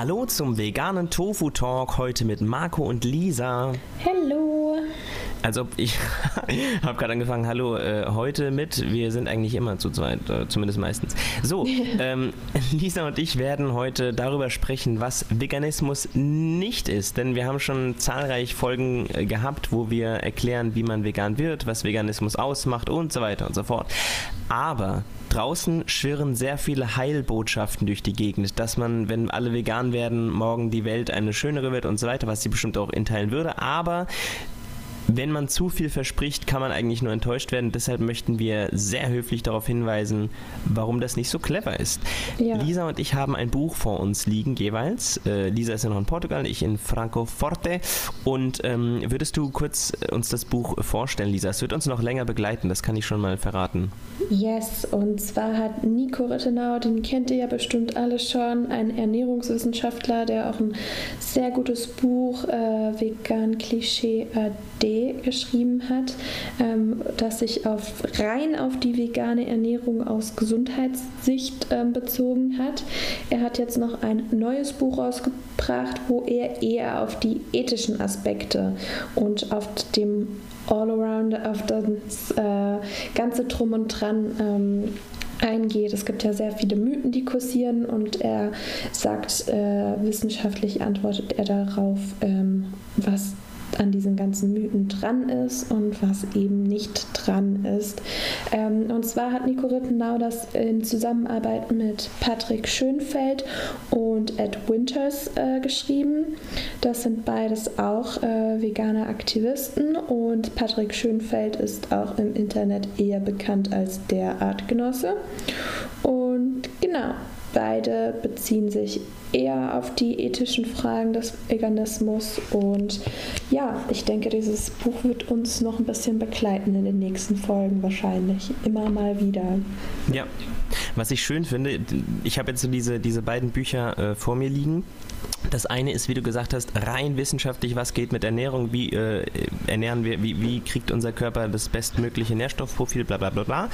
Hallo zum veganen Tofu Talk heute mit Marco und Lisa. Hallo. Also ich habe gerade angefangen, hallo, äh, heute mit, wir sind eigentlich immer zu zweit, äh, zumindest meistens. So, ähm, Lisa und ich werden heute darüber sprechen, was Veganismus nicht ist, denn wir haben schon zahlreich Folgen äh, gehabt, wo wir erklären, wie man vegan wird, was Veganismus ausmacht und so weiter und so fort. Aber draußen schwirren sehr viele Heilbotschaften durch die Gegend, dass man, wenn alle vegan werden, morgen die Welt eine schönere wird und so weiter, was sie bestimmt auch in Teilen würde. Aber wenn man zu viel verspricht, kann man eigentlich nur enttäuscht werden. Deshalb möchten wir sehr höflich darauf hinweisen, warum das nicht so clever ist. Ja. Lisa und ich haben ein Buch vor uns liegen jeweils. Äh, Lisa ist ja noch in Portugal, ich in Francoforte. Und ähm, würdest du kurz äh, uns das Buch vorstellen, Lisa? Es wird uns noch länger begleiten, das kann ich schon mal verraten. Yes, und zwar hat Nico Rittenau, den kennt ihr ja bestimmt alle schon, ein Ernährungswissenschaftler, der auch ein sehr gutes Buch äh, Vegan Klischee AD geschrieben hat, ähm, das sich auf, rein auf die vegane Ernährung aus Gesundheitssicht ähm, bezogen hat. Er hat jetzt noch ein neues Buch rausgebracht, wo er eher auf die ethischen Aspekte und auf dem All-Around, auf das äh, ganze Drum und Dran ähm, eingeht. Es gibt ja sehr viele Mythen, die kursieren und er sagt, äh, wissenschaftlich antwortet er darauf, ähm, was an diesen ganzen Mythen dran ist und was eben nicht dran ist. Ähm, und zwar hat Nico Rittenau das in Zusammenarbeit mit Patrick Schönfeld und Ed Winters äh, geschrieben. Das sind beides auch äh, vegane Aktivisten und Patrick Schönfeld ist auch im Internet eher bekannt als der Artgenosse. Und genau, beide beziehen sich eher auf die ethischen Fragen des Veganismus. Und ja, ich denke, dieses Buch wird uns noch ein bisschen begleiten in den nächsten Folgen wahrscheinlich. Immer mal wieder. Ja, was ich schön finde, ich habe jetzt so diese, diese beiden Bücher äh, vor mir liegen. Das eine ist, wie du gesagt hast, rein wissenschaftlich, was geht mit Ernährung, wie äh, ernähren wir, wie, wie kriegt unser Körper das bestmögliche Nährstoffprofil, bla bla bla bla.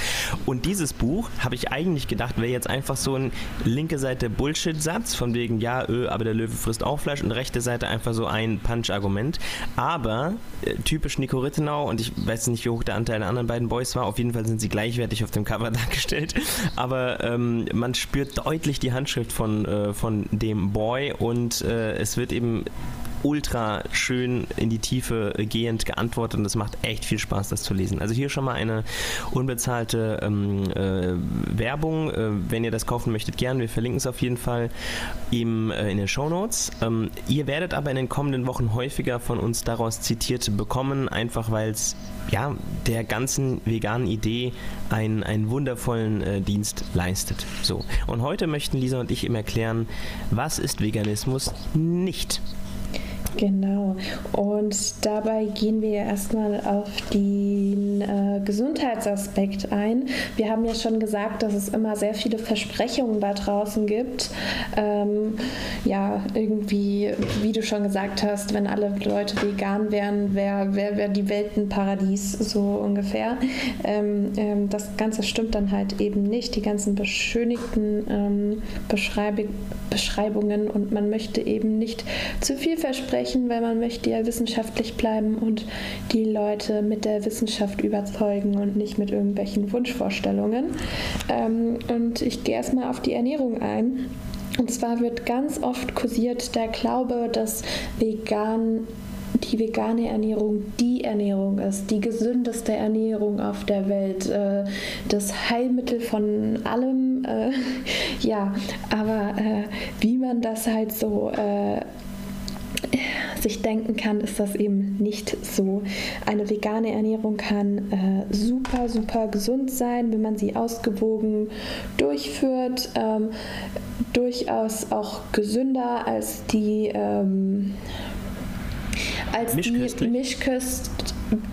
Und dieses Buch, habe ich eigentlich gedacht, wäre jetzt einfach so ein linke Seite Bullshit-Satz, von wegen, ja, öh, aber der Löwe frisst auch Fleisch und rechte Seite einfach so ein Punch-Argument. Aber äh, typisch Nico Rittenau und ich weiß nicht, wie hoch der Anteil der anderen beiden Boys war, auf jeden Fall sind sie gleichwertig auf dem Cover dargestellt. Aber ähm, man spürt deutlich die Handschrift von, äh, von dem Boy und äh, es wird eben ultra schön in die Tiefe gehend geantwortet und es macht echt viel Spaß, das zu lesen. Also hier schon mal eine unbezahlte ähm, äh, Werbung. Äh, wenn ihr das kaufen möchtet, gern. Wir verlinken es auf jeden Fall im, äh, in den Show Notes. Ähm, ihr werdet aber in den kommenden Wochen häufiger von uns daraus zitiert bekommen, einfach weil es ja, der ganzen veganen Idee einen, einen wundervollen äh, Dienst leistet. So. Und heute möchten Lisa und ich ihm erklären, was ist Veganismus nicht. Genau. Und dabei gehen wir erstmal auf den äh, Gesundheitsaspekt ein. Wir haben ja schon gesagt, dass es immer sehr viele Versprechungen da draußen gibt. Ähm, ja, irgendwie, wie du schon gesagt hast, wenn alle Leute vegan wären, wäre wär, wär die Welt ein Paradies, so ungefähr. Ähm, ähm, das Ganze stimmt dann halt eben nicht. Die ganzen beschönigten ähm, Beschreib Beschreibungen und man möchte eben nicht zu viel versprechen sprechen, weil man möchte ja wissenschaftlich bleiben und die Leute mit der Wissenschaft überzeugen und nicht mit irgendwelchen Wunschvorstellungen. Ähm, und ich gehe erstmal auf die Ernährung ein. Und zwar wird ganz oft kursiert der Glaube, dass vegan die vegane Ernährung die Ernährung ist, die gesündeste Ernährung auf der Welt, äh, das Heilmittel von allem. Äh, ja, aber äh, wie man das halt so sich denken kann, ist das eben nicht so. Eine vegane Ernährung kann äh, super, super gesund sein, wenn man sie ausgewogen durchführt. Ähm, durchaus auch gesünder als die, ähm, als die Mischkost,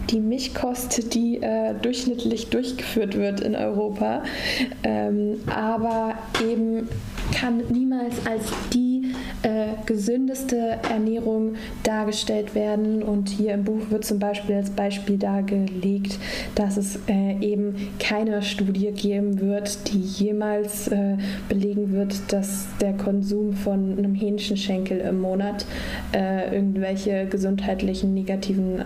die Milchkost, die äh, durchschnittlich durchgeführt wird in Europa. Ähm, aber eben kann niemals als die gesündeste Ernährung dargestellt werden. Und hier im Buch wird zum Beispiel als Beispiel dargelegt, dass es äh, eben keine Studie geben wird, die jemals äh, belegen wird, dass der Konsum von einem Hähnchenschenkel im Monat äh, irgendwelche gesundheitlichen negativen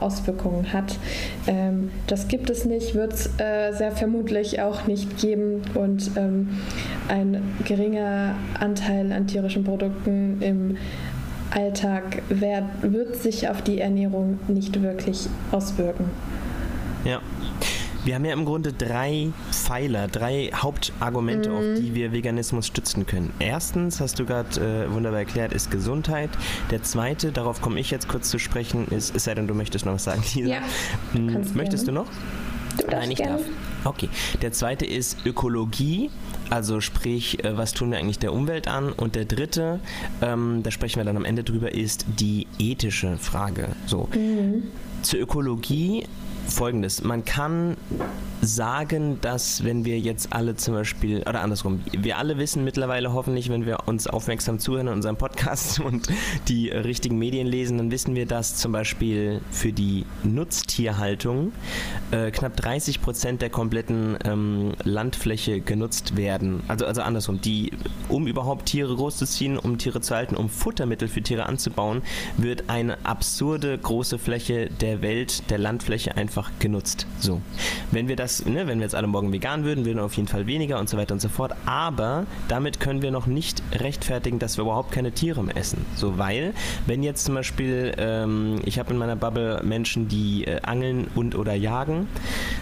Auswirkungen hat. Ähm, das gibt es nicht, wird es sehr vermutlich auch nicht geben und ähm, ein geringer Anteil an tierischen Produkten im Alltag wird, wird sich auf die Ernährung nicht wirklich auswirken. Ja. Wir haben ja im Grunde drei Pfeiler, drei Hauptargumente, mhm. auf die wir Veganismus stützen können. Erstens, hast du gerade äh, wunderbar erklärt, ist Gesundheit. Der zweite, darauf komme ich jetzt kurz zu sprechen, ist, es sei denn, du möchtest noch was sagen, Lisa. Ja, hm, möchtest gerne. du noch? Du Nein, ich gerne. darf. Okay. Der zweite ist Ökologie, also sprich, äh, was tun wir eigentlich der Umwelt an? Und der dritte, ähm, da sprechen wir dann am Ende drüber, ist die ethische Frage. So. Mhm. Zur Ökologie folgendes. Man kann sagen, dass wenn wir jetzt alle zum Beispiel, oder andersrum, wir alle wissen mittlerweile hoffentlich, wenn wir uns aufmerksam zuhören in unserem Podcast und die richtigen Medien lesen, dann wissen wir, dass zum Beispiel für die Nutztierhaltung äh, knapp 30 Prozent der kompletten ähm, Landfläche genutzt werden. Also, also andersrum, die, um überhaupt Tiere großzuziehen, um Tiere zu halten, um Futtermittel für Tiere anzubauen, wird eine absurde große Fläche der Welt, der Landfläche einfach genutzt. So. Wenn wir das ne, wenn wir jetzt alle morgen vegan würden, würden wir auf jeden Fall weniger und so weiter und so fort. Aber damit können wir noch nicht rechtfertigen, dass wir überhaupt keine Tiere mehr essen. So, weil, wenn jetzt zum Beispiel, ähm, ich habe in meiner Bubble Menschen, die äh, angeln und oder jagen.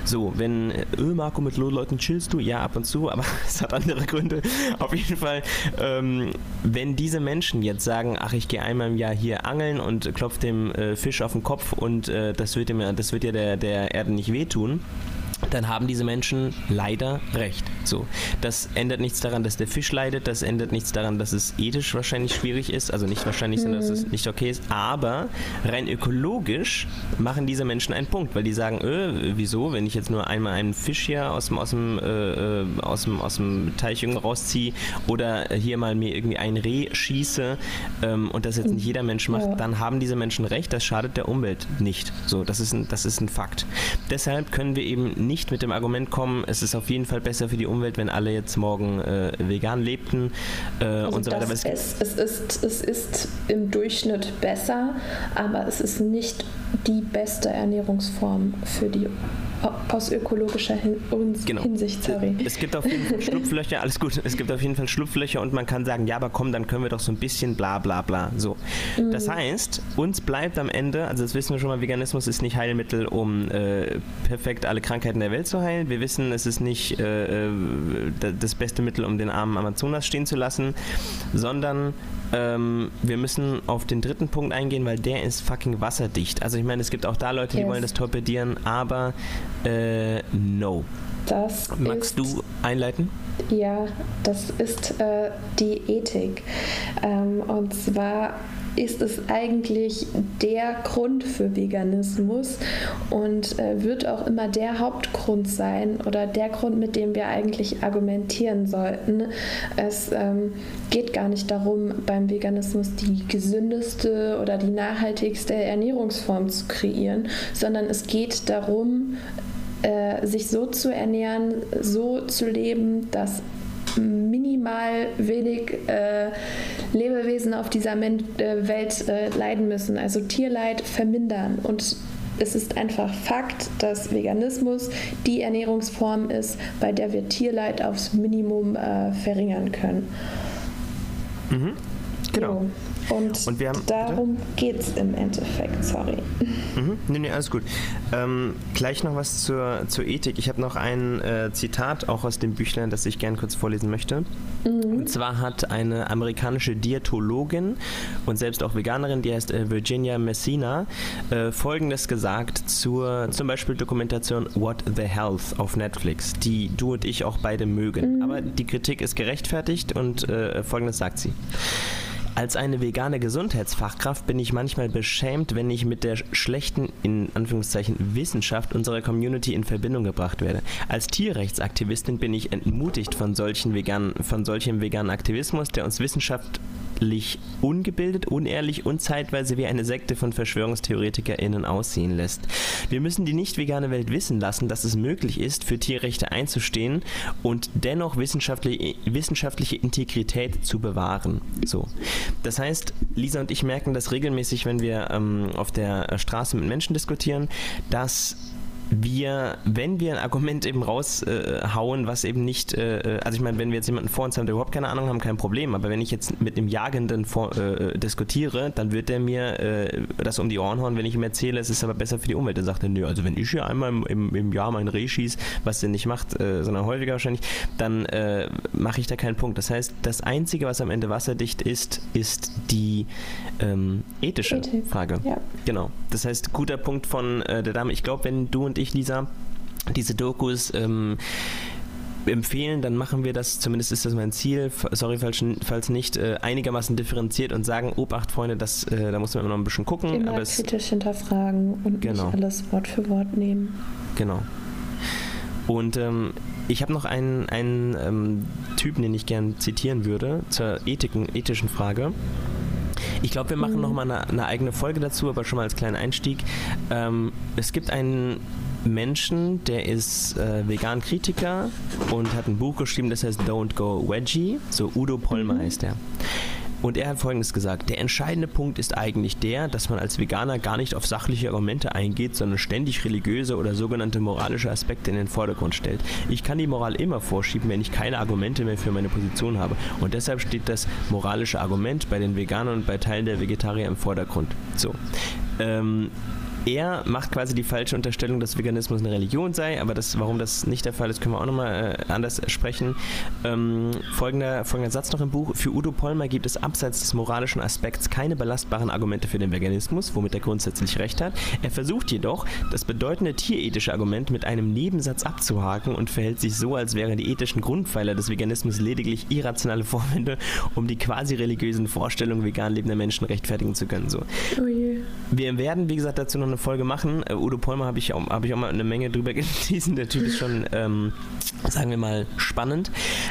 So, wenn, äh, Marco, mit Leuten chillst du? Ja, ab und zu, aber es hat andere Gründe. Auf jeden Fall, ähm, wenn diese Menschen jetzt sagen, ach, ich gehe einmal im Jahr hier angeln und klopfe dem äh, Fisch auf den Kopf und äh, das wird dir, das wird dir der, der Erde nicht wehtun, dann haben diese Menschen leider recht. So, das ändert nichts daran, dass der Fisch leidet, das ändert nichts daran, dass es ethisch wahrscheinlich schwierig ist, also nicht wahrscheinlich, sondern dass es mhm. nicht okay ist, aber rein ökologisch machen diese Menschen einen Punkt, weil die sagen, äh, wieso, wenn ich jetzt nur einmal einen Fisch hier aus dem, aus dem, äh, äh aus dem, aus dem Teich irgendwie rausziehe oder hier mal mir irgendwie ein Reh schieße ähm, und das jetzt nicht jeder Mensch macht, ja. dann haben diese Menschen recht, das schadet der Umwelt nicht. So, das ist ein, das ist ein Fakt. Deshalb können wir eben nicht nicht mit dem Argument kommen, es ist auf jeden Fall besser für die Umwelt, wenn alle jetzt morgen äh, vegan lebten äh, also und so weiter. Es, es, ist, es ist im Durchschnitt besser, aber es ist nicht die beste Ernährungsform für die aus ökologischer Hin genau. Hinsicht, sorry. Es gibt auf jeden Fall Schlupflöcher, alles gut, es gibt auf jeden Fall Schlupflöcher und man kann sagen, ja, aber komm, dann können wir doch so ein bisschen bla bla bla. So. Mhm. Das heißt, uns bleibt am Ende, also das wissen wir schon mal, Veganismus ist nicht Heilmittel, um äh, perfekt alle Krankheiten der Welt zu heilen. Wir wissen, es ist nicht äh, äh das beste Mittel, um den armen Amazonas stehen zu lassen, sondern ähm, wir müssen auf den dritten Punkt eingehen, weil der ist fucking wasserdicht. Also ich meine, es gibt auch da Leute, yes. die wollen das torpedieren, aber äh, no. Das Magst du einleiten? Ja, das ist äh, die Ethik. Ähm, und zwar ist es eigentlich der Grund für Veganismus und äh, wird auch immer der Hauptgrund sein oder der Grund, mit dem wir eigentlich argumentieren sollten. Es ähm, geht gar nicht darum, beim Veganismus die gesündeste oder die nachhaltigste Ernährungsform zu kreieren, sondern es geht darum, äh, sich so zu ernähren, so zu leben, dass minimal wenig äh, Lebewesen auf dieser Men äh, Welt äh, leiden müssen, also Tierleid vermindern. Und es ist einfach Fakt, dass Veganismus die Ernährungsform ist, bei der wir Tierleid aufs Minimum äh, verringern können. Mhm. Genau. So. Und, und haben, darum geht es im Endeffekt, sorry. Mhm. Nee, nee, alles gut. Ähm, gleich noch was zur, zur Ethik. Ich habe noch ein äh, Zitat auch aus dem Büchlein, das ich gerne kurz vorlesen möchte. Mhm. Und zwar hat eine amerikanische Diätologin und selbst auch Veganerin, die heißt äh, Virginia Messina, äh, folgendes gesagt zur zum Beispiel Dokumentation What the Health auf Netflix, die du und ich auch beide mögen. Mhm. Aber die Kritik ist gerechtfertigt und äh, folgendes sagt sie. Als eine vegane Gesundheitsfachkraft bin ich manchmal beschämt, wenn ich mit der schlechten, in Anführungszeichen, Wissenschaft unserer Community in Verbindung gebracht werde. Als Tierrechtsaktivistin bin ich entmutigt von, solchen veganen, von solchem veganen Aktivismus, der uns wissenschaftlich ungebildet, unehrlich und zeitweise wie eine Sekte von VerschwörungstheoretikerInnen aussehen lässt. Wir müssen die nicht vegane Welt wissen lassen, dass es möglich ist, für Tierrechte einzustehen und dennoch wissenschaftliche, wissenschaftliche Integrität zu bewahren. So. Das heißt, Lisa und ich merken das regelmäßig, wenn wir ähm, auf der Straße mit Menschen diskutieren, dass wir, wenn wir ein Argument eben raushauen, äh, was eben nicht, äh, also ich meine, wenn wir jetzt jemanden vor uns haben, der überhaupt keine Ahnung haben, kein Problem, aber wenn ich jetzt mit einem Jagenden vor, äh, diskutiere, dann wird der mir äh, das um die Ohren hauen, wenn ich ihm erzähle, es ist aber besser für die Umwelt. Dann sagt er, nö, also wenn ich hier einmal im, im, im Jahr mein Reh schieße, was der nicht macht, äh, sondern häufiger wahrscheinlich, dann äh, mache ich da keinen Punkt. Das heißt, das Einzige, was am Ende wasserdicht ist, ist die ähm, ethische Ethik. Frage. Ja. Genau. Das heißt, guter Punkt von der Dame. Ich glaube, wenn du und ich ich, Lisa, diese Dokus ähm, empfehlen, dann machen wir das, zumindest ist das mein Ziel, sorry, falls, falls nicht, äh, einigermaßen differeziert und sagen, Obacht, Freunde, das, äh, da muss man immer noch ein bisschen gucken. Immer aber kritisch hinterfragen und genau. nicht alles Wort für Wort nehmen. Genau. Und ähm, ich habe noch einen, einen ähm, Typen, den ich gerne zitieren würde, zur Ethiken, ethischen Frage. Ich glaube, wir machen mhm. nochmal eine, eine eigene Folge dazu, aber schon mal als kleinen Einstieg. Ähm, es gibt einen Menschen, der ist äh, Vegan-Kritiker und hat ein Buch geschrieben, das heißt Don't Go Wedgie. So Udo Pollmer mhm. heißt er. Und er hat Folgendes gesagt. Der entscheidende Punkt ist eigentlich der, dass man als Veganer gar nicht auf sachliche Argumente eingeht, sondern ständig religiöse oder sogenannte moralische Aspekte in den Vordergrund stellt. Ich kann die Moral immer vorschieben, wenn ich keine Argumente mehr für meine Position habe. Und deshalb steht das moralische Argument bei den Veganern und bei Teilen der Vegetarier im Vordergrund. So. Ähm, er macht quasi die falsche Unterstellung, dass Veganismus eine Religion sei, aber das, warum das nicht der Fall ist, können wir auch nochmal äh, anders sprechen. Ähm, folgender, folgender Satz noch im Buch. Für Udo Pollmer gibt es abseits des moralischen Aspekts keine belastbaren Argumente für den Veganismus, womit er grundsätzlich recht hat. Er versucht jedoch, das bedeutende tierethische Argument mit einem Nebensatz abzuhaken und verhält sich so, als wären die ethischen Grundpfeiler des Veganismus lediglich irrationale Vorwände, um die quasi religiösen Vorstellungen vegan lebender Menschen rechtfertigen zu können. So. Oh wir werden, wie gesagt, dazu noch eine Folge machen. Uh, Udo Polmer habe ich, auch, hab ich auch mal eine Menge drüber gelesen. Der Typ ist schon, ähm, sagen wir mal, spannend.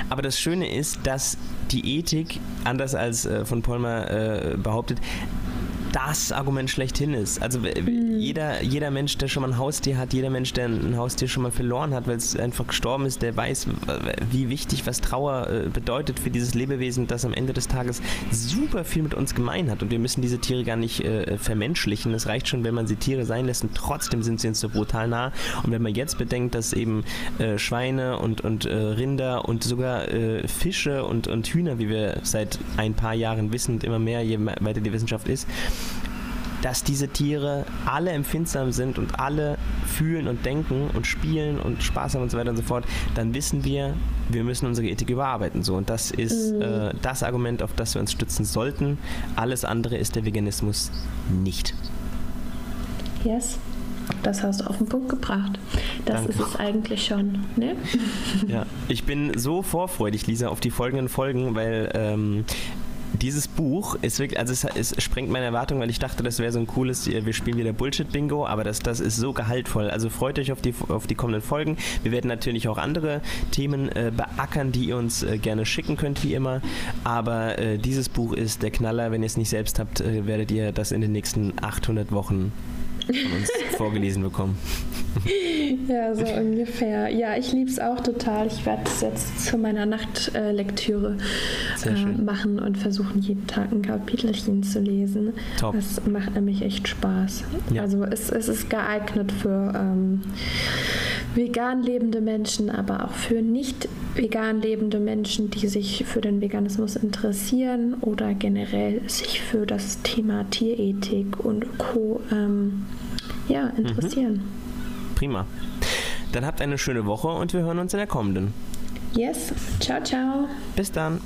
Aber das Schöne ist, dass die Ethik, anders als äh, von Polmer äh, behauptet, das Argument schlechthin ist. Also mhm. jeder, jeder Mensch, der schon mal ein Haustier hat, jeder Mensch, der ein Haustier schon mal verloren hat, weil es einfach gestorben ist, der weiß, wie wichtig, was Trauer äh, bedeutet für dieses Lebewesen, das am Ende des Tages super viel mit uns gemein hat. Und wir müssen diese Tiere gar nicht äh, vermenschlichen. Es reicht schon, wenn man sie Tiere sein lässt und trotzdem sind sie uns so brutal nah. Und wenn man jetzt bedenkt, dass eben äh, Schweine und, und äh, Rinder und sogar äh, Fische und, und Hühner, wie wir seit ein paar Jahren wissen und immer mehr, je weiter die Wissenschaft ist, dass diese Tiere alle empfindsam sind und alle fühlen und denken und spielen und Spaß haben und so weiter und so fort, dann wissen wir, wir müssen unsere Ethik überarbeiten. So. Und das ist mhm. äh, das Argument, auf das wir uns stützen sollten. Alles andere ist der Veganismus nicht. Yes. Das hast du auf den Punkt gebracht. Das Danke. ist es eigentlich schon. Ne? Ja, ich bin so vorfreudig, Lisa, auf die folgenden Folgen, weil ähm, dieses Buch ist wirklich, also es, es sprengt meine Erwartung, weil ich dachte, das wäre so ein cooles, wir spielen wieder Bullshit-Bingo, aber das, das ist so gehaltvoll. Also freut euch auf die, auf die kommenden Folgen. Wir werden natürlich auch andere Themen äh, beackern, die ihr uns äh, gerne schicken könnt, wie immer. Aber äh, dieses Buch ist der Knaller. Wenn ihr es nicht selbst habt, äh, werdet ihr das in den nächsten 800 Wochen von uns vorgelesen bekommen. Ja, so ungefähr. Ja, ich liebe es auch total. Ich werde es jetzt zu meiner Nachtlektüre äh, machen und versuchen, jeden Tag ein Kapitelchen zu lesen. Top. Das macht nämlich echt Spaß. Ja. Also es, es ist geeignet für ähm, vegan lebende Menschen, aber auch für nicht vegan lebende Menschen, die sich für den Veganismus interessieren oder generell sich für das Thema Tierethik und Co. Ähm, ja, interessieren. Mhm. Prima. Dann habt eine schöne Woche und wir hören uns in der kommenden. Yes. Ciao, ciao. Bis dann.